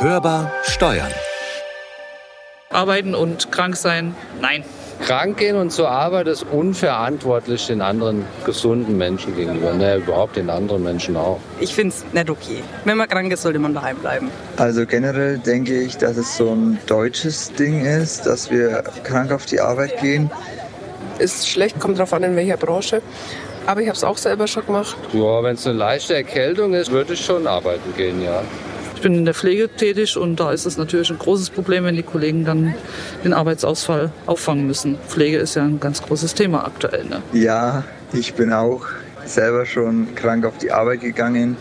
Hörbar Steuern. Arbeiten und krank sein, nein. Krank gehen und zur Arbeit ist unverantwortlich den anderen gesunden Menschen gegenüber. Ne, überhaupt den anderen Menschen auch. Ich finde es nicht okay. Wenn man krank ist, sollte man daheim bleiben. Also generell denke ich, dass es so ein deutsches Ding ist, dass wir krank auf die Arbeit gehen. Ist schlecht, kommt drauf an, in welcher Branche. Aber ich habe es auch selber schon gemacht. Ja, wenn es eine leichte Erkältung ist, würde ich schon arbeiten gehen, ja. Ich bin in der Pflege tätig und da ist es natürlich ein großes Problem, wenn die Kollegen dann den Arbeitsausfall auffangen müssen. Pflege ist ja ein ganz großes Thema aktuell. Ne? Ja, ich bin auch selber schon krank auf die Arbeit gegangen.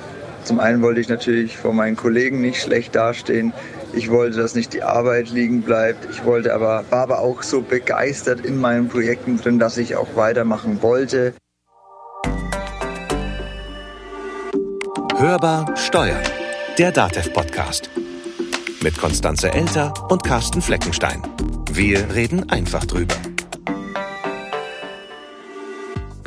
Zum einen wollte ich natürlich vor meinen Kollegen nicht schlecht dastehen. Ich wollte, dass nicht die Arbeit liegen bleibt. Ich wollte aber, war aber auch so begeistert in meinen Projekten drin, dass ich auch weitermachen wollte. Hörbar Steuern. Der DATEV-Podcast. Mit Konstanze Elter und Carsten Fleckenstein. Wir reden einfach drüber.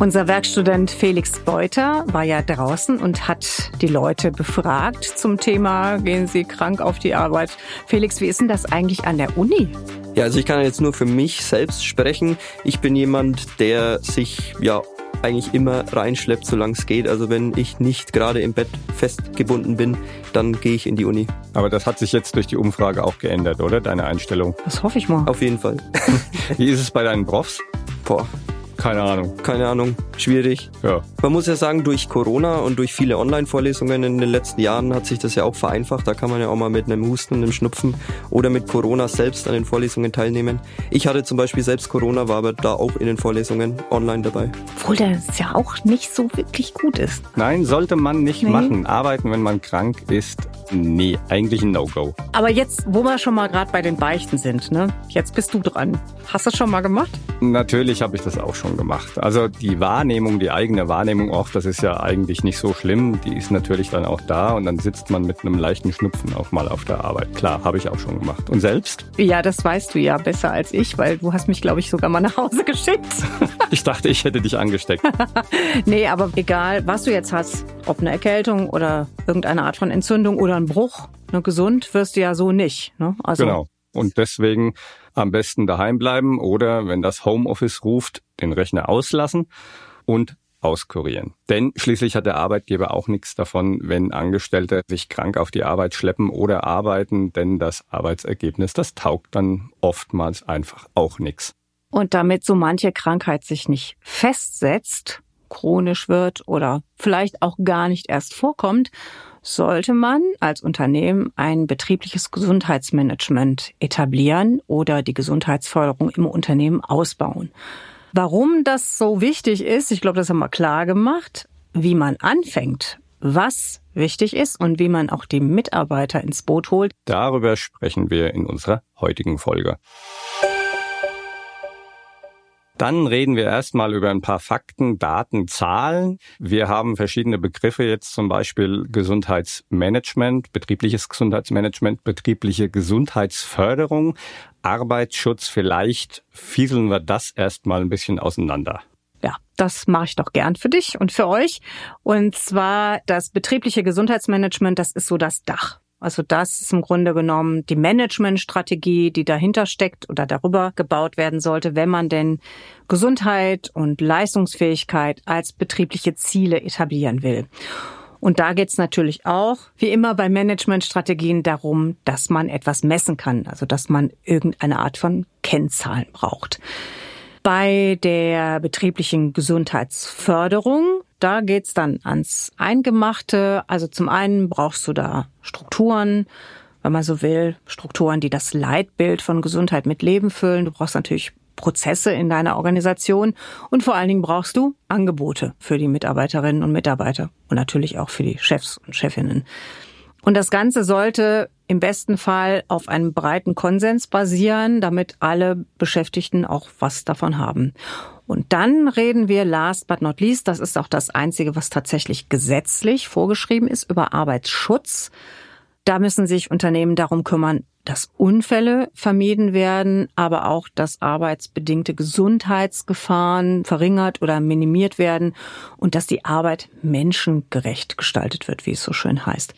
Unser Werkstudent Felix Beuter war ja draußen und hat die Leute befragt zum Thema, gehen Sie krank auf die Arbeit. Felix, wie ist denn das eigentlich an der Uni? Ja, also ich kann jetzt nur für mich selbst sprechen. Ich bin jemand, der sich ja eigentlich immer reinschleppt, solange es geht. Also wenn ich nicht gerade im Bett festgebunden bin, dann gehe ich in die Uni. Aber das hat sich jetzt durch die Umfrage auch geändert, oder? Deine Einstellung? Das hoffe ich mal. Auf jeden Fall. Wie ist es bei deinen Profs? Boah, Keine Ahnung. keine Ahnung, schwierig. Ja. Man muss ja sagen, durch Corona und durch viele Online-Vorlesungen in den letzten Jahren hat sich das ja auch vereinfacht. Da kann man ja auch mal mit einem Husten, einem Schnupfen oder mit Corona selbst an den Vorlesungen teilnehmen. Ich hatte zum Beispiel selbst Corona, war aber da auch in den Vorlesungen online dabei. Obwohl das ja auch nicht so wirklich gut ist. Nein, sollte man nicht Nee. machen. Arbeiten, wenn man krank ist, nee, eigentlich ein No-Go. Aber jetzt, wo wir schon mal gerade bei den Beichten sind, ne? Jetzt bist du dran. Hast du das schon mal gemacht? Natürlich habe ich das auch schon gemacht. Also die Wahrnehmung, die eigene Wahrnehmung auch, das ist ja eigentlich nicht so schlimm. Die ist natürlich dann auch da und dann sitzt man mit einem leichten Schnupfen auch mal auf der Arbeit. Klar, habe ich auch schon gemacht. Und selbst? Ja, das weißt du ja besser als ich, weil du hast mich, glaube ich, sogar mal nach Hause geschickt. Ich dachte, ich hätte dich angesteckt. nee, aber egal, was du jetzt hast, ob eine Erkältung oder irgendeine Art von Entzündung oder ein Bruch, ne, gesund wirst du ja so nicht. Ne? Also, Genau. Und deswegen am besten daheim bleiben oder, wenn das Homeoffice ruft, den Rechner auslassen und auskurieren. Denn schließlich hat der Arbeitgeber auch nichts davon, wenn Angestellte sich krank auf die Arbeit schleppen oder arbeiten, denn das Arbeitsergebnis, das taugt dann oftmals einfach auch nichts. Und damit so manche Krankheit sich nicht festsetzt, chronisch wird oder vielleicht auch gar nicht erst vorkommt, sollte man als Unternehmen ein betriebliches Gesundheitsmanagement etablieren oder die Gesundheitsförderung im Unternehmen ausbauen. Warum das so wichtig ist, ich glaube, das haben wir klar gemacht, wie man anfängt, was wichtig ist und wie man auch die Mitarbeiter ins Boot holt. Darüber sprechen wir in unserer heutigen Folge. Dann reden wir erstmal über ein paar Fakten, Daten, Zahlen. Wir haben verschiedene Begriffe jetzt zum Beispiel Gesundheitsmanagement, betriebliches Gesundheitsmanagement, betriebliche Gesundheitsförderung, Arbeitsschutz. Vielleicht fieseln wir das erstmal ein bisschen auseinander. Ja, das mache ich doch gern für dich und für euch. Und zwar das betriebliche Gesundheitsmanagement, das ist so das Dach. Also das ist im Grunde genommen die Managementstrategie, die dahinter steckt oder darüber gebaut werden sollte, wenn man denn Gesundheit und Leistungsfähigkeit als betriebliche Ziele etablieren will. Und da geht's natürlich auch, wie immer bei Managementstrategien, darum, dass man etwas messen kann, also dass man irgendeine Art von Kennzahlen braucht. Bei der betrieblichen Gesundheitsförderung, da geht's dann ans Eingemachte. Also zum einen brauchst du da Strukturen, wenn man so will, Strukturen, die das Leitbild von Gesundheit mit Leben füllen. Du brauchst natürlich Prozesse in deiner Organisation und vor allen Dingen brauchst du Angebote für die Mitarbeiterinnen und Mitarbeiter und natürlich auch für die Chefs und Chefinnen. Und das Ganze sollte im besten Fall auf einem breiten Konsens basieren, damit alle Beschäftigten auch was davon haben. Und dann reden wir last but not least, das ist auch das Einzige, was tatsächlich gesetzlich vorgeschrieben ist, über Arbeitsschutz. Da müssen sich Unternehmen darum kümmern, dass Unfälle vermieden werden, aber auch, dass arbeitsbedingte Gesundheitsgefahren verringert oder minimiert werden und dass die Arbeit menschengerecht gestaltet wird, wie es so schön heißt.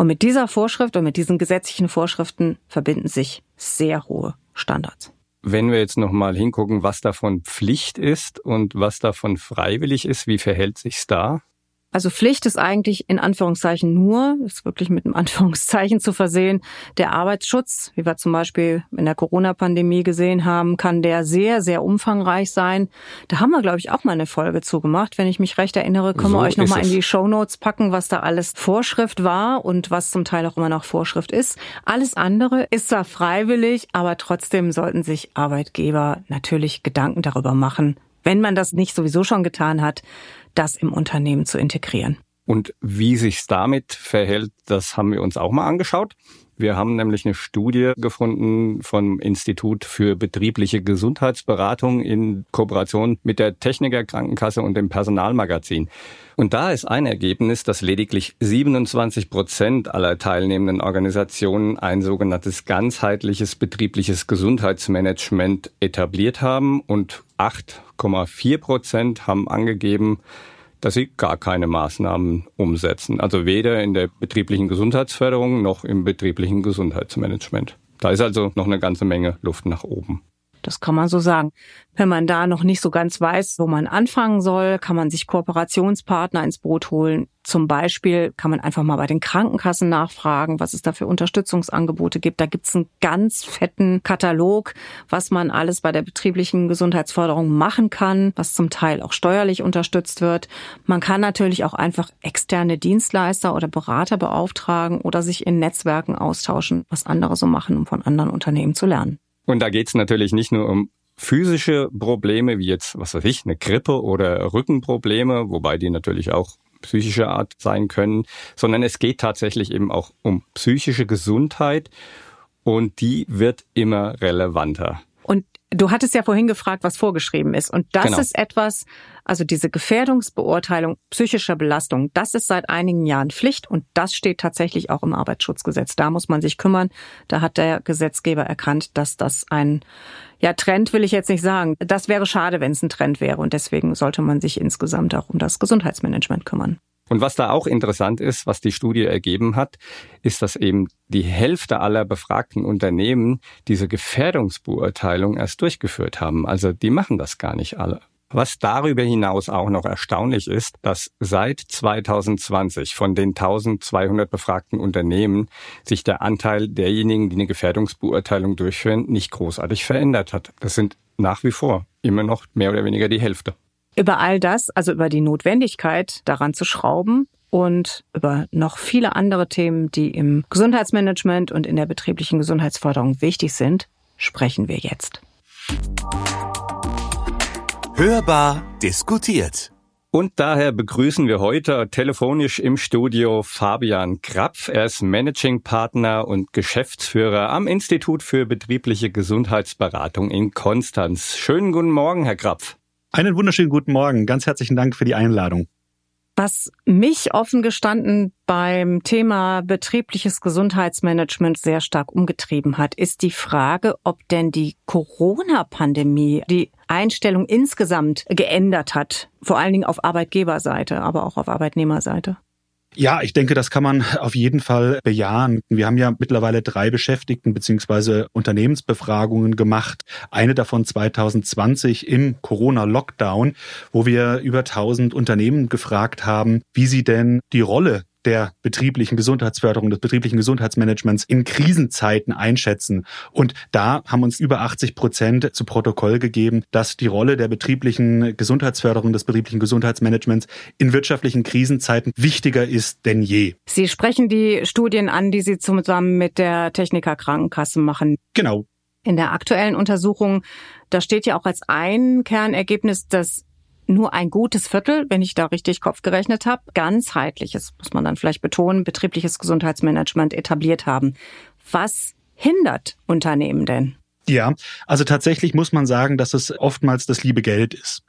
Und mit dieser Vorschrift und mit diesen gesetzlichen Vorschriften verbinden sich sehr hohe Standards. Wenn wir jetzt nochmal hingucken, was davon Pflicht ist und was davon freiwillig ist, wie verhält sich's da? Also Pflicht ist eigentlich in Anführungszeichen nur, ist wirklich mit einem Anführungszeichen zu versehen, der Arbeitsschutz, wie wir zum Beispiel in der Corona-Pandemie gesehen haben, kann der sehr, sehr umfangreich sein. Da haben wir, glaube ich, auch mal eine Folge zugemacht. Wenn ich mich recht erinnere, können so wir euch nochmal in die Show Notes packen, was da alles Vorschrift war und was zum Teil auch immer noch Vorschrift ist. Alles andere ist zwar freiwillig, aber trotzdem sollten sich Arbeitgeber natürlich Gedanken darüber machen, wenn man das nicht sowieso schon getan hat, das im Unternehmen zu integrieren. Und wie sich's damit verhält, das haben wir uns auch mal angeschaut. Wir haben nämlich eine Studie gefunden vom Institut für betriebliche Gesundheitsberatung in Kooperation mit der Techniker Krankenkasse und dem Personalmagazin. Und da ist ein Ergebnis, dass lediglich 27 Prozent aller teilnehmenden Organisationen ein sogenanntes ganzheitliches betriebliches Gesundheitsmanagement etabliert haben und 8,4 Prozent haben angegeben, dass sie gar keine Maßnahmen umsetzen. Also weder in der betrieblichen Gesundheitsförderung noch im betrieblichen Gesundheitsmanagement. Da ist also noch eine ganze Menge Luft nach oben. Das kann man so sagen. Wenn man da noch nicht so ganz weiß, wo man anfangen soll, kann man sich Kooperationspartner ins Boot holen. Zum Beispiel kann man einfach mal bei den Krankenkassen nachfragen, was es da für Unterstützungsangebote gibt. Da gibt's einen ganz fetten Katalog, was man alles bei der betrieblichen Gesundheitsförderung machen kann, was zum Teil auch steuerlich unterstützt wird. Man kann natürlich auch einfach externe Dienstleister oder Berater beauftragen oder sich in Netzwerken austauschen, was andere so machen, um von anderen Unternehmen zu lernen. Und da geht es natürlich nicht nur um physische Probleme, wie jetzt, was weiß ich, eine Grippe oder Rückenprobleme, wobei die natürlich auch psychischer Art sein können, sondern es geht tatsächlich eben auch um psychische Gesundheit und die wird immer relevanter. Du hattest ja vorhin gefragt, was vorgeschrieben ist. Und das genau. ist etwas, also diese Gefährdungsbeurteilung psychischer Belastung, das ist seit einigen Jahren Pflicht und das steht tatsächlich auch im Arbeitsschutzgesetz. Da muss man sich kümmern. Da hat der Gesetzgeber erkannt, dass das ein ja, Trend will ich jetzt nicht sagen. Das wäre schade, wenn es ein Trend wäre. Und deswegen sollte man sich insgesamt auch um das Gesundheitsmanagement kümmern. Und was da auch interessant ist, was die Studie ergeben hat, ist, dass eben die Hälfte aller befragten Unternehmen diese Gefährdungsbeurteilung erst durchgeführt haben. Also die machen das gar nicht alle. Was darüber hinaus auch noch erstaunlich ist, dass seit 2020 von den 1200 befragten Unternehmen sich der Anteil derjenigen, die eine Gefährdungsbeurteilung durchführen, nicht großartig verändert hat. Das sind nach wie vor immer noch mehr oder weniger die Hälfte. Über all das, also über die Notwendigkeit, daran zu schrauben und über noch viele andere Themen, die im Gesundheitsmanagement und in der betrieblichen Gesundheitsförderung wichtig sind, sprechen wir jetzt. Hörbar diskutiert. Und daher begrüßen wir heute telefonisch im Studio Fabian Krapf. Er ist Managing Partner und Geschäftsführer am Institut für betriebliche Gesundheitsberatung in Konstanz. Schönen guten Morgen, Herr Krapf. Einen wunderschönen guten Morgen. Ganz herzlichen Dank für die Einladung. Was mich offen gestanden beim Thema betriebliches Gesundheitsmanagement sehr stark umgetrieben hat, ist die Frage, ob denn die Corona-Pandemie die Einstellung insgesamt geändert hat, vor allen Dingen auf Arbeitgeberseite, aber auch auf Arbeitnehmerseite. Ja, ich denke, das kann man auf jeden Fall bejahen. Wir haben ja mittlerweile drei Beschäftigten beziehungsweise Unternehmensbefragungen gemacht. Eine davon 2020 im Corona-Lockdown, wo wir über 1000 Unternehmen gefragt haben, wie sie denn die Rolle der betrieblichen Gesundheitsförderung, des betrieblichen Gesundheitsmanagements in Krisenzeiten einschätzen. Und da haben uns über 80 Prozent zu Protokoll gegeben, dass die Rolle der betrieblichen Gesundheitsförderung, des betrieblichen Gesundheitsmanagements in wirtschaftlichen Krisenzeiten wichtiger ist denn je. Sie sprechen die Studien an, die Sie zusammen mit der Techniker Krankenkasse machen. Genau. In der aktuellen Untersuchung, da steht ja auch als ein Kernergebnis, dass nur ein gutes Viertel, wenn ich da richtig Kopf gerechnet habe, ganzheitliches, muss man dann vielleicht betonen, betriebliches Gesundheitsmanagement etabliert haben. Was hindert Unternehmen denn? Ja, also tatsächlich muss man sagen, dass es oftmals das liebe Geld ist.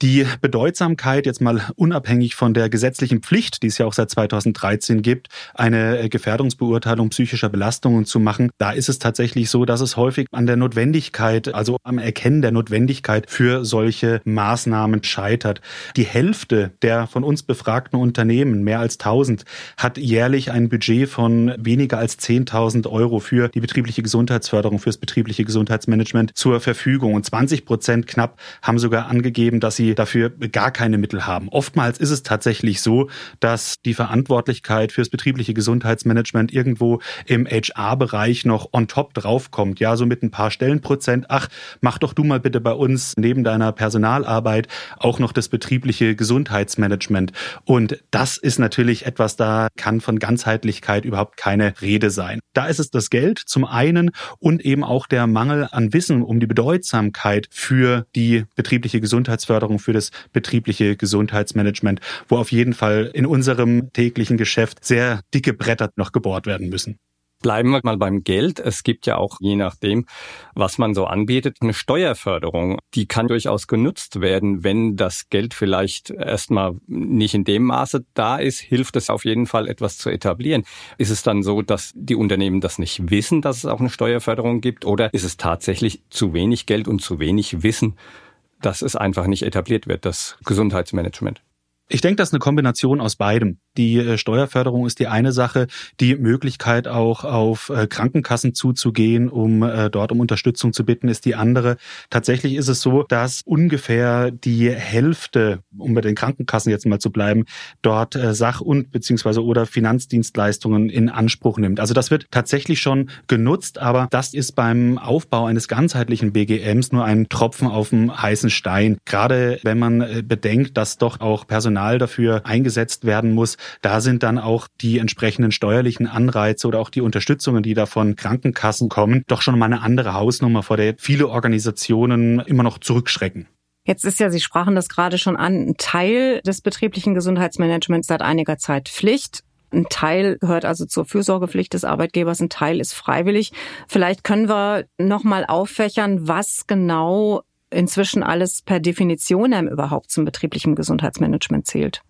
Die Bedeutsamkeit, jetzt mal unabhängig von der gesetzlichen Pflicht, die es ja auch seit 2013 gibt, eine Gefährdungsbeurteilung psychischer Belastungen zu machen, da ist es tatsächlich so, dass es häufig an der Notwendigkeit, also am Erkennen der Notwendigkeit für solche Maßnahmen scheitert. Die Hälfte der von uns befragten Unternehmen, mehr als 1000, hat jährlich ein Budget von weniger als 10.000 Euro für die betriebliche Gesundheitsförderung, fürs betriebliche Gesundheitsmanagement Gesundheitsmanagement zur Verfügung. Und 20 Prozent knapp haben sogar angegeben, dass sie dafür gar keine Mittel haben. Oftmals ist es tatsächlich so, dass die Verantwortlichkeit fürs betriebliche Gesundheitsmanagement irgendwo im HR-Bereich noch on top draufkommt. Ja, so mit ein paar Stellenprozent. Ach, mach doch du mal bitte bei uns neben deiner Personalarbeit auch noch das betriebliche Gesundheitsmanagement. Und das ist natürlich etwas, da kann von Ganzheitlichkeit überhaupt keine Rede sein. Da ist es das Geld zum einen und eben auch der Mangel Mangel an Wissen um die Bedeutsamkeit für die betriebliche Gesundheitsförderung, für das betriebliche Gesundheitsmanagement, wo auf jeden Fall in unserem täglichen Geschäft sehr dicke Bretter noch gebohrt werden müssen. Bleiben wir mal beim Geld. Es gibt ja auch, je nachdem, was man so anbietet, eine Steuerförderung. Die kann durchaus genutzt werden. Wenn das Geld vielleicht erstmal nicht in dem Maße da ist, hilft es auf jeden Fall, etwas zu etablieren. Ist es dann so, dass die Unternehmen das nicht wissen, dass es auch eine Steuerförderung gibt? Oder ist es tatsächlich zu wenig Geld und zu wenig Wissen, dass es einfach nicht etabliert wird, das Gesundheitsmanagement? Ich denke, das ist eine Kombination aus beidem. Die äh, Steuerförderung ist die eine Sache, die Möglichkeit auch auf äh, Krankenkassen zuzugehen, um äh, dort um Unterstützung zu bitten, ist die andere. Tatsächlich ist es so, dass ungefähr die Hälfte, um bei den Krankenkassen jetzt mal zu bleiben, dort Sach- und beziehungsweise oder Finanzdienstleistungen in Anspruch nimmt. Also das wird tatsächlich schon genutzt, aber das ist beim Aufbau eines ganzheitlichen BGMs nur ein Tropfen auf dem heißen Stein. Gerade wenn man bedenkt, dass doch auch Personal Personal dafür eingesetzt werden muss. Da sind dann auch die entsprechenden steuerlichen Anreize oder auch die Unterstützungen, die da von Krankenkassen kommen, doch schon mal eine andere Hausnummer, vor der viele Organisationen immer noch zurückschrecken. Jetzt ist ja, Sie sprachen das gerade schon an, ein Teil des betrieblichen Gesundheitsmanagements seit einiger Zeit Pflicht. Ein Teil gehört also zur Fürsorgepflicht des Arbeitgebers, ein Teil ist freiwillig. Vielleicht können wir noch mal auffächern, was genau inzwischen alles per Definition überhaupt zum betrieblichen Gesundheitsmanagement zählt.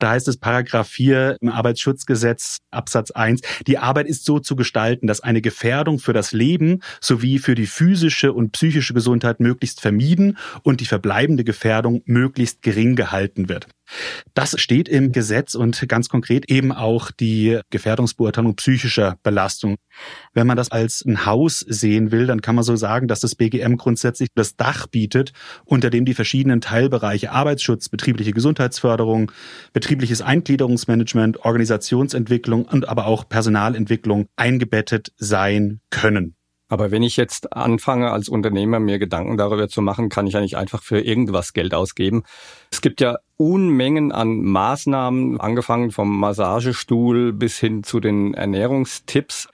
Da heißt es Paragraph 4 im Arbeitsschutzgesetz Absatz 1, die Arbeit ist so zu gestalten, dass eine Gefährdung für das Leben sowie für die physische und psychische Gesundheit möglichst vermieden und die verbleibende Gefährdung möglichst gering gehalten wird. Das steht im Gesetz und ganz konkret eben auch die Gefährdungsbeurteilung psychischer Belastung. Wenn man das als ein Haus sehen will, dann kann man so sagen, dass das BGM grundsätzlich das Dach bietet, unter dem die verschiedenen Teilbereiche Arbeitsschutz, betriebliche Gesundheitsförderung, betriebliches Eingliederungsmanagement, Organisationsentwicklung und aber auch Personalentwicklung eingebettet sein können. Aber wenn ich jetzt anfange, als Unternehmer mir Gedanken darüber zu machen, kann ich eigentlich einfach für irgendwas Geld ausgeben. Es gibt ja Unmengen an Maßnahmen, angefangen vom Massagestuhl bis hin zu den Ernährungstipps.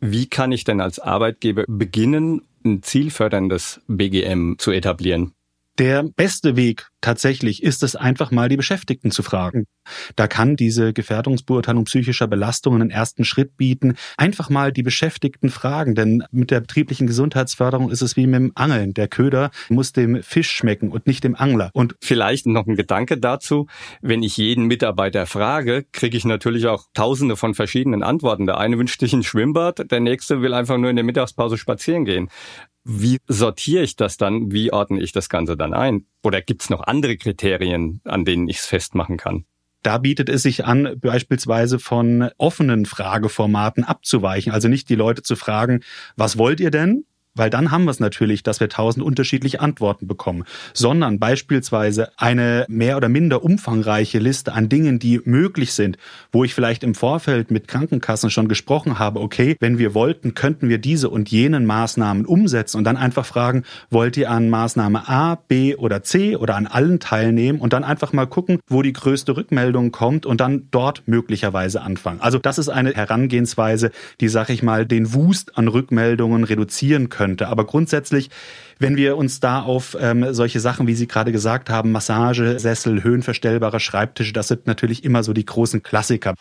Wie kann ich denn als Arbeitgeber beginnen, ein zielförderndes BGM zu etablieren? Der beste Weg tatsächlich ist es einfach mal die Beschäftigten zu fragen. Da kann diese Gefährdungsbeurteilung psychischer Belastungen einen ersten Schritt bieten. Einfach mal die Beschäftigten fragen, denn mit der betrieblichen Gesundheitsförderung ist es wie mit dem Angeln. Der Köder muss dem Fisch schmecken und nicht dem Angler. Und vielleicht noch ein Gedanke dazu. Wenn ich jeden Mitarbeiter frage, kriege ich natürlich auch tausende von verschiedenen Antworten. Der eine wünscht sich ein Schwimmbad, der nächste will einfach nur in der Mittagspause spazieren gehen. Wie sortiere ich das dann? Wie ordne ich das Ganze dann ein? Oder gibt es noch andere Kriterien, an denen ich es festmachen kann? Da bietet es sich an, beispielsweise von offenen Frageformaten abzuweichen. Also nicht die Leute zu fragen, was wollt ihr denn? Weil dann haben wir es natürlich, dass wir tausend unterschiedliche Antworten bekommen, sondern beispielsweise eine mehr oder minder umfangreiche Liste an Dingen, die möglich sind, wo ich vielleicht im Vorfeld mit Krankenkassen schon gesprochen habe, okay, wenn wir wollten, könnten wir diese und jenen Maßnahmen umsetzen und dann einfach fragen, wollt ihr an Maßnahme A, B oder C oder an allen teilnehmen und dann einfach mal gucken, wo die größte Rückmeldung kommt und dann dort möglicherweise anfangen. Also das ist eine Herangehensweise, die, sag ich mal, den Wust an Rückmeldungen reduzieren können könnte. Aber grundsätzlich, wenn wir uns da auf ähm, solche Sachen, wie Sie gerade gesagt haben, Massage, Sessel, höhenverstellbare Schreibtische, das sind natürlich immer so die großen Klassiker.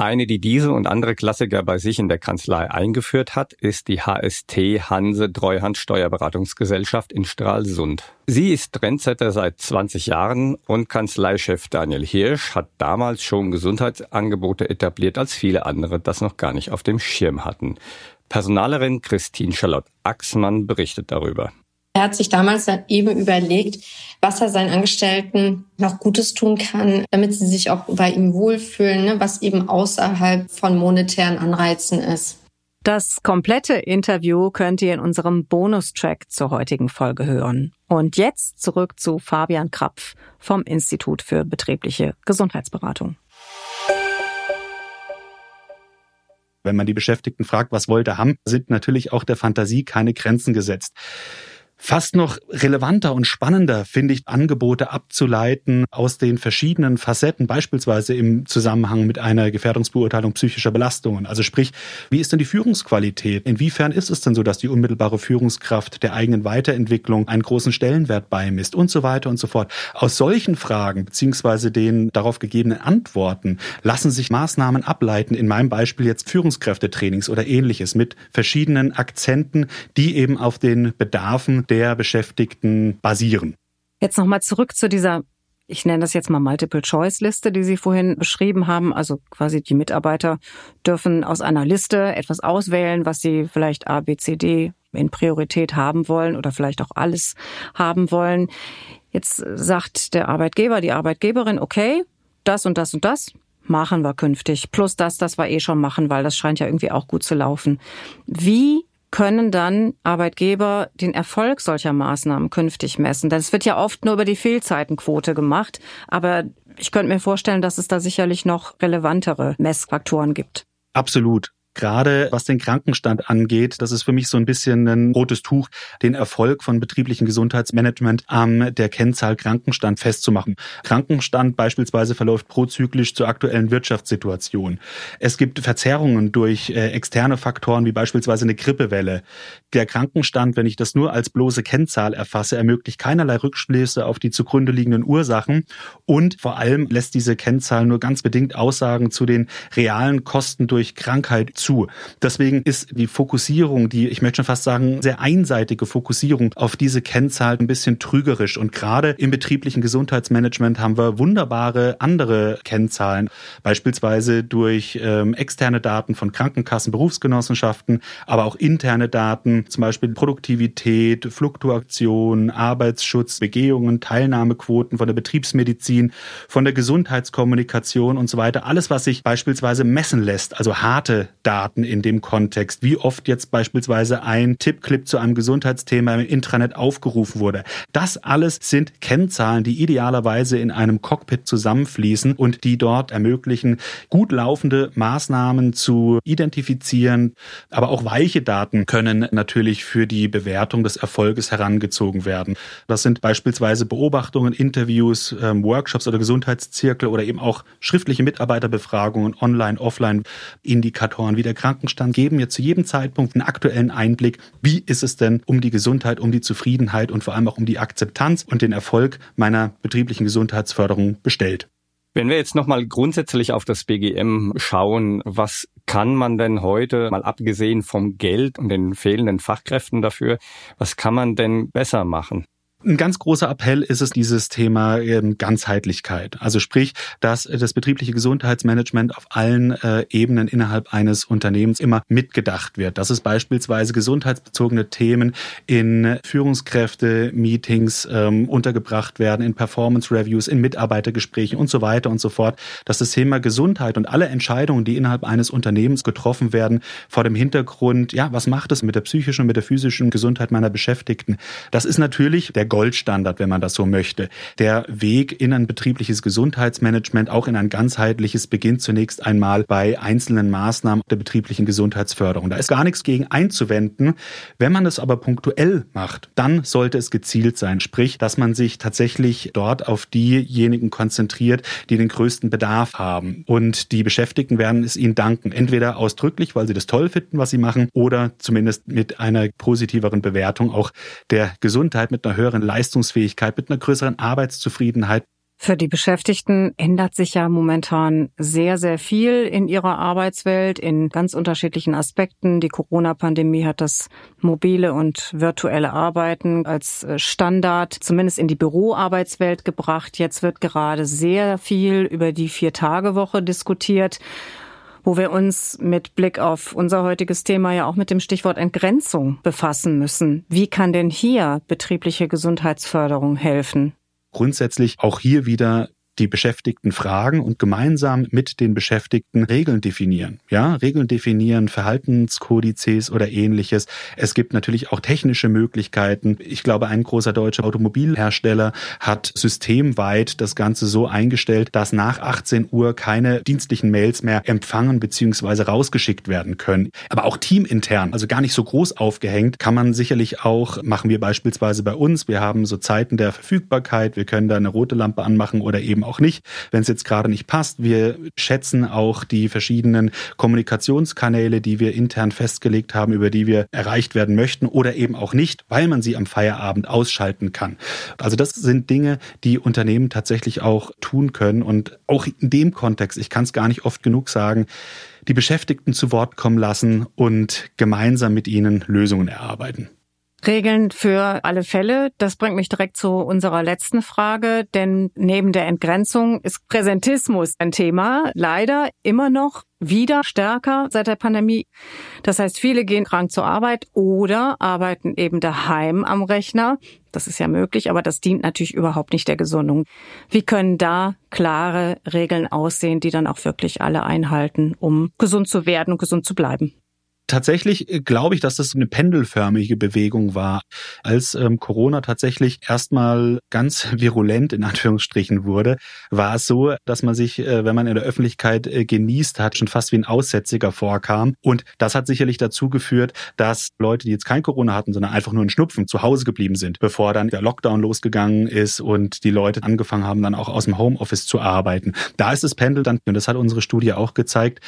Eine, die diese und andere Klassiker bei sich in der Kanzlei eingeführt hat, ist die HST Hanse Treuhand Steuerberatungsgesellschaft in Stralsund. Sie ist Trendsetter seit 20 Jahren und Kanzleichef Daniel Hirsch hat damals schon Gesundheitsangebote etabliert, als viele andere das noch gar nicht auf dem Schirm hatten. Personalerin Christine Charlotte Axmann berichtet darüber. Er hat sich damals dann eben überlegt, was er seinen Angestellten noch Gutes tun kann, damit sie sich auch bei ihm wohlfühlen, ne, was eben außerhalb von monetären Anreizen ist. Das komplette Interview könnt ihr in unserem Bonustrack zur heutigen Folge hören. Und jetzt zurück zu Fabian Krapf vom Institut für betriebliche Gesundheitsberatung. Wenn man die Beschäftigten fragt, was wollt ihr haben, sind natürlich auch der Fantasie keine Grenzen gesetzt. Fast noch relevanter und spannender finde ich Angebote abzuleiten aus den verschiedenen Facetten, beispielsweise im Zusammenhang mit einer Gefährdungsbeurteilung psychischer Belastungen. Also sprich, wie ist denn die Führungsqualität? Inwiefern ist es denn so, dass die unmittelbare Führungskraft der eigenen Weiterentwicklung einen großen Stellenwert beimisst und so weiter und so fort? Aus solchen Fragen beziehungsweise den darauf gegebenen Antworten lassen sich Maßnahmen ableiten. In meinem Beispiel jetzt Führungskräftetrainings oder ähnliches mit verschiedenen Akzenten, die eben auf den Bedarfen der Beschäftigten basieren. Jetzt nochmal zurück zu dieser ich nenne das jetzt mal Multiple-Choice-Liste, die Sie vorhin beschrieben haben. Also quasi die Mitarbeiter dürfen aus einer Liste etwas auswählen, was sie vielleicht A, B, C, D in Priorität haben wollen oder vielleicht auch alles haben wollen. Jetzt sagt der Arbeitgeber, die Arbeitgeberin, okay, das und das und das machen wir künftig. Plus das, das wir eh schon machen, weil das scheint ja irgendwie auch gut zu laufen. Wie können dann Arbeitgeber den Erfolg solcher Maßnahmen künftig messen? Denn es wird ja oft nur über die Fehlzeitenquote gemacht, aber ich könnte mir vorstellen, dass es da sicherlich noch relevantere Messfaktoren gibt. Absolut. Gerade was den Krankenstand angeht, das ist für mich so ein bisschen ein rotes Tuch, den Erfolg von betrieblichen Gesundheitsmanagement am der Kennzahl Krankenstand festzumachen. Krankenstand beispielsweise verläuft prozyklisch zur aktuellen Wirtschaftssituation. Es gibt Verzerrungen durch äh, externe Faktoren wie beispielsweise eine Grippewelle. Der Krankenstand, wenn ich das nur als bloße Kennzahl erfasse, ermöglicht keinerlei Rückschlüsse auf die zugrunde liegenden Ursachen und vor allem lässt diese Kennzahl nur ganz bedingt Aussagen zu den realen Kosten durch Krankheit zu zu. Deswegen ist die Fokussierung, die, ich möchte schon fast sagen, sehr einseitige Fokussierung auf diese Kennzahl ein bisschen trügerisch. Und gerade im betrieblichen Gesundheitsmanagement haben wir wunderbare andere Kennzahlen, beispielsweise durch ähm, externe Daten von Krankenkassen, Berufsgenossenschaften, aber auch interne Daten, zum Beispiel Produktivität, Fluktuation, Arbeitsschutz, Begehungen, Teilnahmequoten von der Betriebsmedizin, von der Gesundheitskommunikation und so weiter. Alles, was sich beispielsweise messen lässt, also harte Daten Daten in dem Kontext, wie oft jetzt beispielsweise ein Tippclip zu einem Gesundheitsthema im Intranet aufgerufen wurde. Das alles sind Kennzahlen, die idealerweise in einem Cockpit zusammenfließen und die dort ermöglichen, gut laufende Maßnahmen zu identifizieren. Aber auch weiche Daten können natürlich für die Bewertung des Erfolges herangezogen werden. Das sind beispielsweise Beobachtungen, Interviews, ähm, Workshops oder Gesundheitszirkel oder eben auch schriftliche Mitarbeiterbefragungen, online, offline, Indikatoren wie der Krankenstand geben mir zu jedem Zeitpunkt einen aktuellen Einblick, wie ist es denn um die Gesundheit, um die Zufriedenheit und vor allem auch um die Akzeptanz und den Erfolg meiner betrieblichen Gesundheitsförderung bestellt. Wenn wir jetzt nochmal grundsätzlich auf das BGM schauen, was kann man denn heute, mal abgesehen vom Geld und den fehlenden Fachkräften dafür, was kann man denn besser machen? Ein ganz großer Appell ist es dieses Thema ähm, Ganzheitlichkeit. Also sprich, dass das betriebliche Gesundheitsmanagement auf allen äh, Ebenen innerhalb eines Unternehmens immer mitgedacht wird. Dass es beispielsweise gesundheitsbezogene Themen in Führungskräfte-Meetings ähm, untergebracht werden, in Performance-Reviews, in Mitarbeitergesprächen und so weiter und so fort. Dass das Thema Gesundheit und alle Entscheidungen, die innerhalb eines Unternehmens getroffen werden, vor dem Hintergrund, ja, was macht es mit der psychischen und mit der physischen Gesundheit meiner Beschäftigten? Das ist natürlich der Goldstandard, wenn man das so möchte. Der Weg in ein betriebliches Gesundheitsmanagement, auch in ein ganzheitliches, beginnt zunächst einmal bei einzelnen Maßnahmen der betrieblichen Gesundheitsförderung. Da ist gar nichts gegen einzuwenden. Wenn man es aber punktuell macht, dann sollte es gezielt sein. Sprich, dass man sich tatsächlich dort auf diejenigen konzentriert, die den größten Bedarf haben. Und die Beschäftigten werden es ihnen danken. Entweder ausdrücklich, weil sie das toll finden, was sie machen, oder zumindest mit einer positiveren Bewertung auch der Gesundheit mit einer höheren größeren Leistungsfähigkeit, mit einer größeren Arbeitszufriedenheit. Für die Beschäftigten ändert sich ja momentan sehr, sehr viel in ihrer Arbeitswelt in ganz unterschiedlichen Aspekten. Die Corona-Pandemie hat das mobile und virtuelle Arbeiten als äh, Standard zumindest in die Büroarbeitswelt gebracht. Jetzt wird gerade sehr viel über die Vier-Tage-Woche diskutiert wo wir uns mit Blick auf unser heutiges Thema ja auch mit dem Stichwort Entgrenzung befassen müssen. Wie kann denn hier betriebliche Gesundheitsförderung helfen? grundsätzlich auch hier wieder die Beschäftigten fragen und gemeinsam mit den Beschäftigten Regeln definieren. Ja, Regeln definieren, Verhaltenskodizes oder ähnliches. Es gibt natürlich auch technische Möglichkeiten. Ich glaube, ein großer deutscher Automobilhersteller hat systemweit das Ganze so eingestellt, dass nach 18 Uhr keine dienstlichen Mails mehr empfangen bzw. rausgeschickt werden können. Aber auch teamintern, also gar nicht so groß aufgehängt, kann man sicherlich auch, machen wir beispielsweise bei uns. Wir haben so Zeiten der Verfügbarkeit. Wir können da eine rote Lampe anmachen oder eben auch nicht, wenn es jetzt gerade nicht passt. Wir schätzen auch die verschiedenen Kommunikationskanäle, die wir intern festgelegt haben, über die wir erreicht werden möchten oder eben auch nicht, weil man sie am Feierabend ausschalten kann. Also das sind Dinge, die Unternehmen tatsächlich auch tun können und auch in dem Kontext, ich kann es gar nicht oft genug sagen, die Beschäftigten zu Wort kommen lassen und gemeinsam mit ihnen Lösungen erarbeiten. Regeln für alle Fälle. Das bringt mich direkt zu unserer letzten Frage, denn neben der Entgrenzung ist Präsentismus ein Thema. Leider immer noch wieder stärker seit der Pandemie. Das heißt, viele gehen krank zur Arbeit oder arbeiten eben daheim am Rechner. Das ist ja möglich, aber das dient natürlich überhaupt nicht der Gesundung. Wie können da klare Regeln aussehen, die dann auch wirklich alle einhalten, um gesund zu werden und gesund zu bleiben? Tatsächlich äh, glaube ich, dass das eine pendelförmige Bewegung war. Als ähm, Corona tatsächlich erstmal ganz virulent in Anführungsstrichen wurde, war es so, dass man sich, äh, wenn man in der Öffentlichkeit äh, genießt hat, schon fast wie ein Aussätziger vorkam. Und das hat sicherlich dazu geführt, dass Leute, die jetzt kein Corona hatten, sondern einfach nur einen Schnupfen, zu Hause geblieben sind, bevor dann der Lockdown losgegangen ist und die Leute angefangen haben, dann auch aus dem Homeoffice zu arbeiten. Da ist das Pendel dann, und das hat unsere Studie auch gezeigt,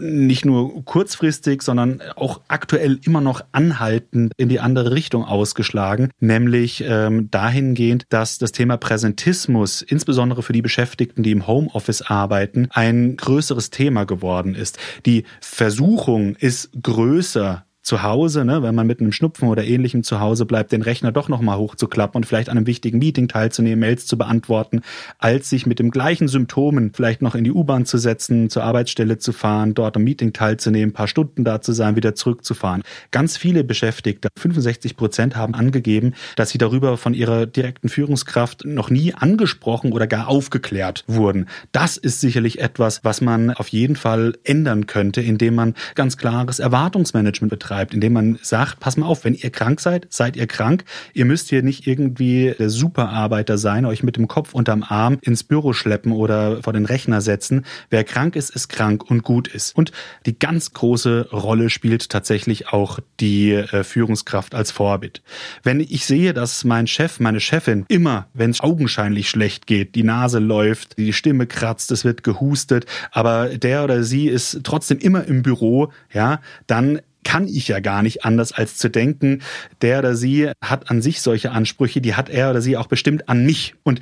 nicht nur kurzfristig, sondern auch aktuell immer noch anhaltend in die andere Richtung ausgeschlagen, nämlich ähm, dahingehend, dass das Thema Präsentismus, insbesondere für die Beschäftigten, die im Homeoffice arbeiten, ein größeres Thema geworden ist. Die Versuchung ist größer, zu Hause, ne, wenn man mit einem Schnupfen oder ähnlichem zu Hause bleibt, den Rechner doch nochmal hochzuklappen und vielleicht an einem wichtigen Meeting teilzunehmen, Mails zu beantworten, als sich mit dem gleichen Symptomen vielleicht noch in die U-Bahn zu setzen, zur Arbeitsstelle zu fahren, dort am Meeting teilzunehmen, paar Stunden da zu sein, wieder zurückzufahren. Ganz viele Beschäftigte, 65 Prozent haben angegeben, dass sie darüber von ihrer direkten Führungskraft noch nie angesprochen oder gar aufgeklärt wurden. Das ist sicherlich etwas, was man auf jeden Fall ändern könnte, indem man ganz klares Erwartungsmanagement betreibt betreibt, indem man sagt, pass mal auf, wenn ihr krank seid, seid ihr krank. Ihr müsst hier nicht irgendwie der Superarbeiter sein, euch mit dem Kopf unterm Arm ins Büro schleppen oder vor den Rechner setzen. Wer krank ist, ist krank und gut ist. Und die ganz große Rolle spielt tatsächlich auch die äh, Führungskraft als Vorbild. Wenn ich sehe, dass mein Chef, meine Chefin immer, wenn es augenscheinlich schlecht geht, die Nase läuft, die Stimme kratzt, es wird gehustet, aber der oder sie ist trotzdem immer im Büro, ja, dann kann ich ja gar nicht anders als zu denken, der oder sie hat an sich solche Ansprüche, die hat er oder sie auch bestimmt an mich. Und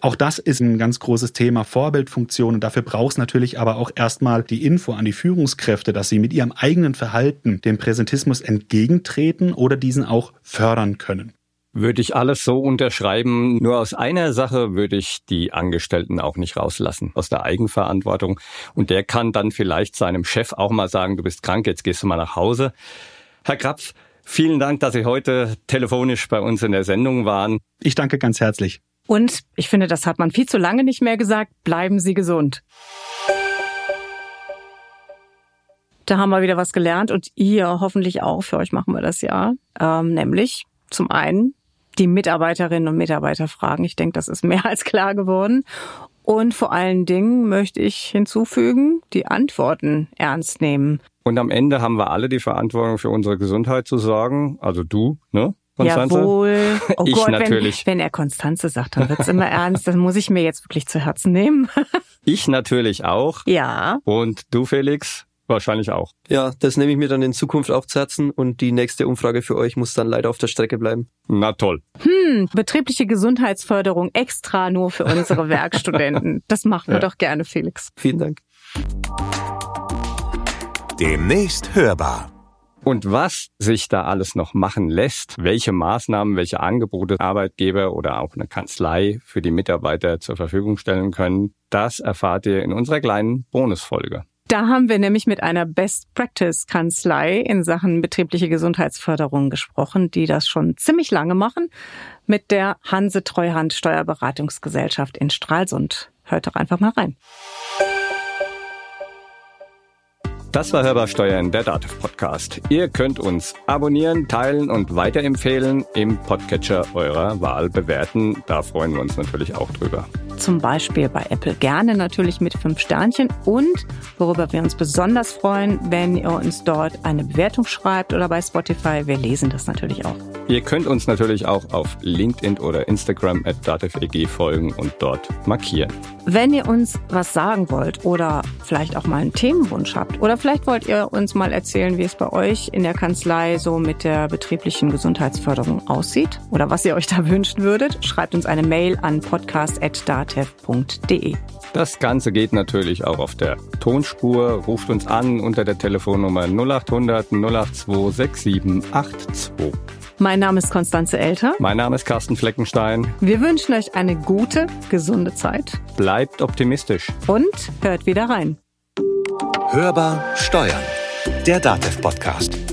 auch das ist ein ganz großes Thema Vorbildfunktion und dafür braucht es natürlich aber auch erstmal die Info an die Führungskräfte, dass sie mit ihrem eigenen Verhalten dem Präsentismus entgegentreten oder diesen auch fördern können würde ich alles so unterschreiben. Nur aus einer Sache würde ich die Angestellten auch nicht rauslassen, aus der Eigenverantwortung. Und der kann dann vielleicht seinem Chef auch mal sagen, du bist krank, jetzt gehst du mal nach Hause. Herr Krapf, vielen Dank, dass Sie heute telefonisch bei uns in der Sendung waren. Ich danke ganz herzlich. Und ich finde, das hat man viel zu lange nicht mehr gesagt. Bleiben Sie gesund. Da haben wir wieder was gelernt und ihr hoffentlich auch. Für euch machen wir das ja. Ähm, nämlich zum einen die Mitarbeiterinnen und Mitarbeiter fragen. Ich denke, das ist mehr als klar geworden. Und vor allen Dingen möchte ich hinzufügen, die Antworten ernst nehmen. Und am Ende haben wir alle die Verantwortung für unsere Gesundheit zu sorgen. Also du, ne? Konstanze? Jawohl. Oh ich Gott, natürlich. Wenn, wenn er Konstanze sagt, dann wird's immer ernst. Das muss ich mir jetzt wirklich zu Herzen nehmen. ich natürlich auch. Ja. Und du, Felix? Wahrscheinlich auch. Ja, das nehme ich mir dann in Zukunft auch zu Herzen und die nächste Umfrage für euch muss dann leider auf der Strecke bleiben. Na toll. Hm, betriebliche Gesundheitsförderung extra nur für unsere Werkstudenten. Das machen wir ja. doch gerne, Felix. Vielen Dank. Demnächst hörbar. Und was sich da alles noch machen lässt, welche Maßnahmen, welche Angebote Arbeitgeber oder auch eine Kanzlei für die Mitarbeiter zur Verfügung stellen können, das erfahrt ihr in unserer kleinen Bonusfolge. Da haben wir nämlich mit einer Best Practice Kanzlei in Sachen betriebliche Gesundheitsförderung gesprochen, die das schon ziemlich lange machen, mit der Hanse Treuhand Steuerberatungsgesellschaft in Stralsund. Hört doch einfach mal rein. Das war Hörbar Steuern, der Dativ Podcast. Ihr könnt uns abonnieren, teilen und weiterempfehlen, im Podcatcher eurer Wahl bewerten. Da freuen wir uns natürlich auch drüber zum Beispiel bei Apple gerne natürlich mit fünf Sternchen und worüber wir uns besonders freuen, wenn ihr uns dort eine Bewertung schreibt oder bei Spotify. Wir lesen das natürlich auch. Ihr könnt uns natürlich auch auf LinkedIn oder Instagram at dativeg folgen und dort markieren. Wenn ihr uns was sagen wollt oder vielleicht auch mal einen Themenwunsch habt oder vielleicht wollt ihr uns mal erzählen, wie es bei euch in der Kanzlei so mit der betrieblichen Gesundheitsförderung aussieht oder was ihr euch da wünschen würdet, schreibt uns eine Mail an podcast.dativ datev.de. Das Ganze geht natürlich auch auf der Tonspur. Ruft uns an unter der Telefonnummer 0800 082 6782. Mein Name ist Konstanze Elter. Mein Name ist Carsten Fleckenstein. Wir wünschen euch eine gute, gesunde Zeit. Bleibt optimistisch. Und hört wieder rein. Hörbar Steuern. Der Datev Podcast.